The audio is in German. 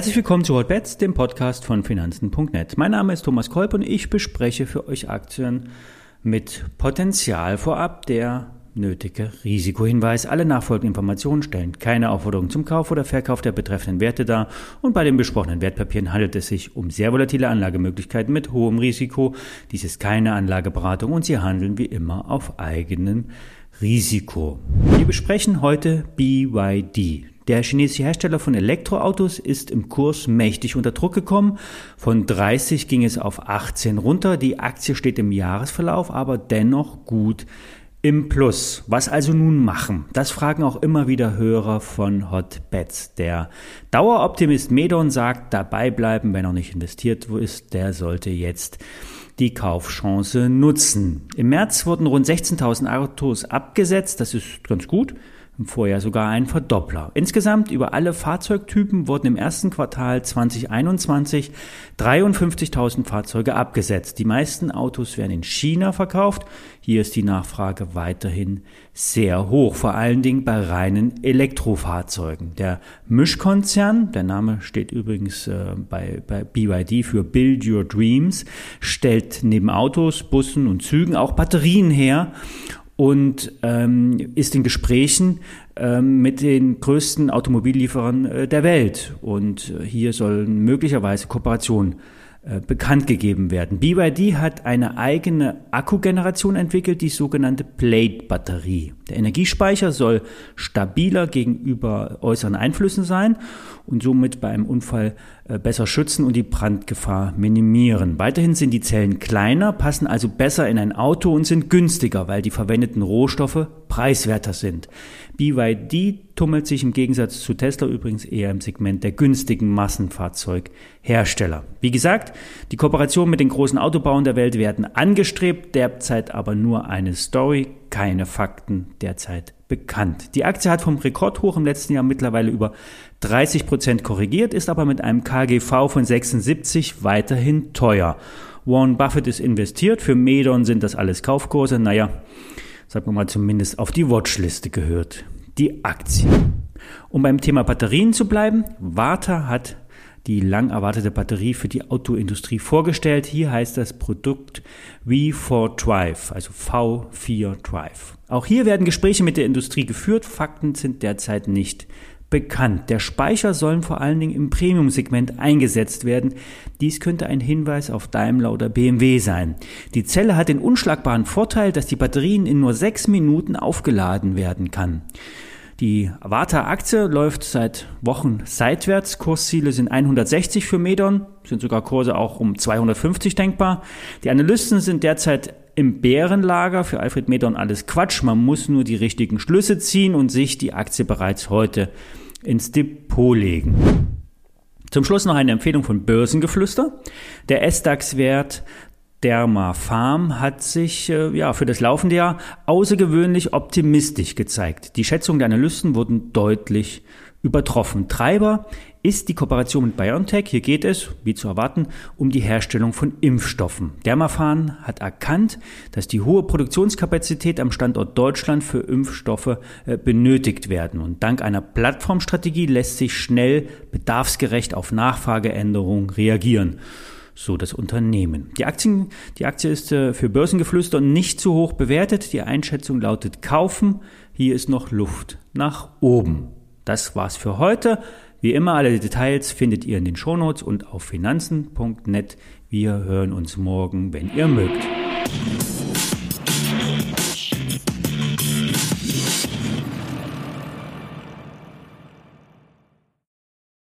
Herzlich willkommen zu Hotbets, dem Podcast von Finanzen.net. Mein Name ist Thomas Kolb und ich bespreche für euch Aktien mit Potenzial vorab. Der nötige Risikohinweis. Alle nachfolgenden Informationen stellen keine Aufforderung zum Kauf oder Verkauf der betreffenden Werte dar und bei den besprochenen Wertpapieren handelt es sich um sehr volatile Anlagemöglichkeiten mit hohem Risiko. Dies ist keine Anlageberatung und sie handeln wie immer auf eigenem Risiko. Wir besprechen heute BYD. Der chinesische Hersteller von Elektroautos ist im Kurs mächtig unter Druck gekommen. Von 30 ging es auf 18 runter. Die Aktie steht im Jahresverlauf aber dennoch gut im Plus. Was also nun machen? Das fragen auch immer wieder Hörer von Hotbets. Der Daueroptimist Medon sagt, dabei bleiben, wenn er nicht investiert ist, der sollte jetzt die Kaufchance nutzen. Im März wurden rund 16.000 Autos abgesetzt. Das ist ganz gut im Vorjahr sogar ein Verdoppler. Insgesamt über alle Fahrzeugtypen wurden im ersten Quartal 2021 53.000 Fahrzeuge abgesetzt. Die meisten Autos werden in China verkauft. Hier ist die Nachfrage weiterhin sehr hoch, vor allen Dingen bei reinen Elektrofahrzeugen. Der Mischkonzern, der Name steht übrigens äh, bei, bei BYD für Build Your Dreams, stellt neben Autos, Bussen und Zügen auch Batterien her und ähm, ist in Gesprächen ähm, mit den größten Automobillieferern äh, der Welt. Und äh, hier sollen möglicherweise Kooperationen äh, bekannt gegeben werden. BYD hat eine eigene Akkugeneration entwickelt, die sogenannte Plate-Batterie. Der Energiespeicher soll stabiler gegenüber äußeren Einflüssen sein und somit bei einem Unfall äh, besser schützen und die Brandgefahr minimieren. Weiterhin sind die Zellen kleiner, passen also besser in ein Auto und sind günstiger, weil die verwendeten Rohstoffe preiswerter sind. BYD tummelt sich im Gegensatz zu Tesla übrigens eher im Segment der günstigen Massenfahrzeughersteller. Wie gesagt, die Kooperationen mit den großen Autobauern der Welt werden angestrebt, derzeit aber nur eine Story, keine Fakten derzeit bekannt. Die Aktie hat vom Rekordhoch im letzten Jahr mittlerweile über 30 Prozent korrigiert, ist aber mit einem KGV von 76 weiterhin teuer. Warren Buffett ist investiert, für Medon sind das alles Kaufkurse, naja, sagen wir mal zumindest auf die Watchliste gehört. Die Aktie. Um beim Thema Batterien zu bleiben, Warta hat die lang erwartete Batterie für die Autoindustrie vorgestellt. Hier heißt das Produkt V4 Drive, also V4 Drive. Auch hier werden Gespräche mit der Industrie geführt. Fakten sind derzeit nicht bekannt. Der Speicher sollen vor allen Dingen im Premium-Segment eingesetzt werden. Dies könnte ein Hinweis auf Daimler oder BMW sein. Die Zelle hat den unschlagbaren Vorteil, dass die Batterien in nur sechs Minuten aufgeladen werden kann. Die Avata-Aktie läuft seit Wochen seitwärts. Kursziele sind 160 für Medon, sind sogar Kurse auch um 250 denkbar. Die Analysten sind derzeit im Bärenlager. Für Alfred Medon alles Quatsch. Man muss nur die richtigen Schlüsse ziehen und sich die Aktie bereits heute ins Depot legen. Zum Schluss noch eine Empfehlung von Börsengeflüster. Der S-DAX-Wert Derma Farm hat sich äh, ja, für das laufende Jahr außergewöhnlich optimistisch gezeigt. Die Schätzungen der Analysten wurden deutlich übertroffen. Treiber ist die Kooperation mit BioNTech. Hier geht es, wie zu erwarten, um die Herstellung von Impfstoffen. Dermaphan hat erkannt, dass die hohe Produktionskapazität am Standort Deutschland für Impfstoffe äh, benötigt werden. Und dank einer Plattformstrategie lässt sich schnell bedarfsgerecht auf Nachfrageänderungen reagieren so das Unternehmen. Die, Aktien, die Aktie ist äh, für Börsengeflüster nicht zu hoch bewertet. Die Einschätzung lautet kaufen. Hier ist noch Luft nach oben. Das war's für heute. Wie immer, alle Details findet ihr in den Shownotes und auf finanzen.net. Wir hören uns morgen, wenn ihr mögt.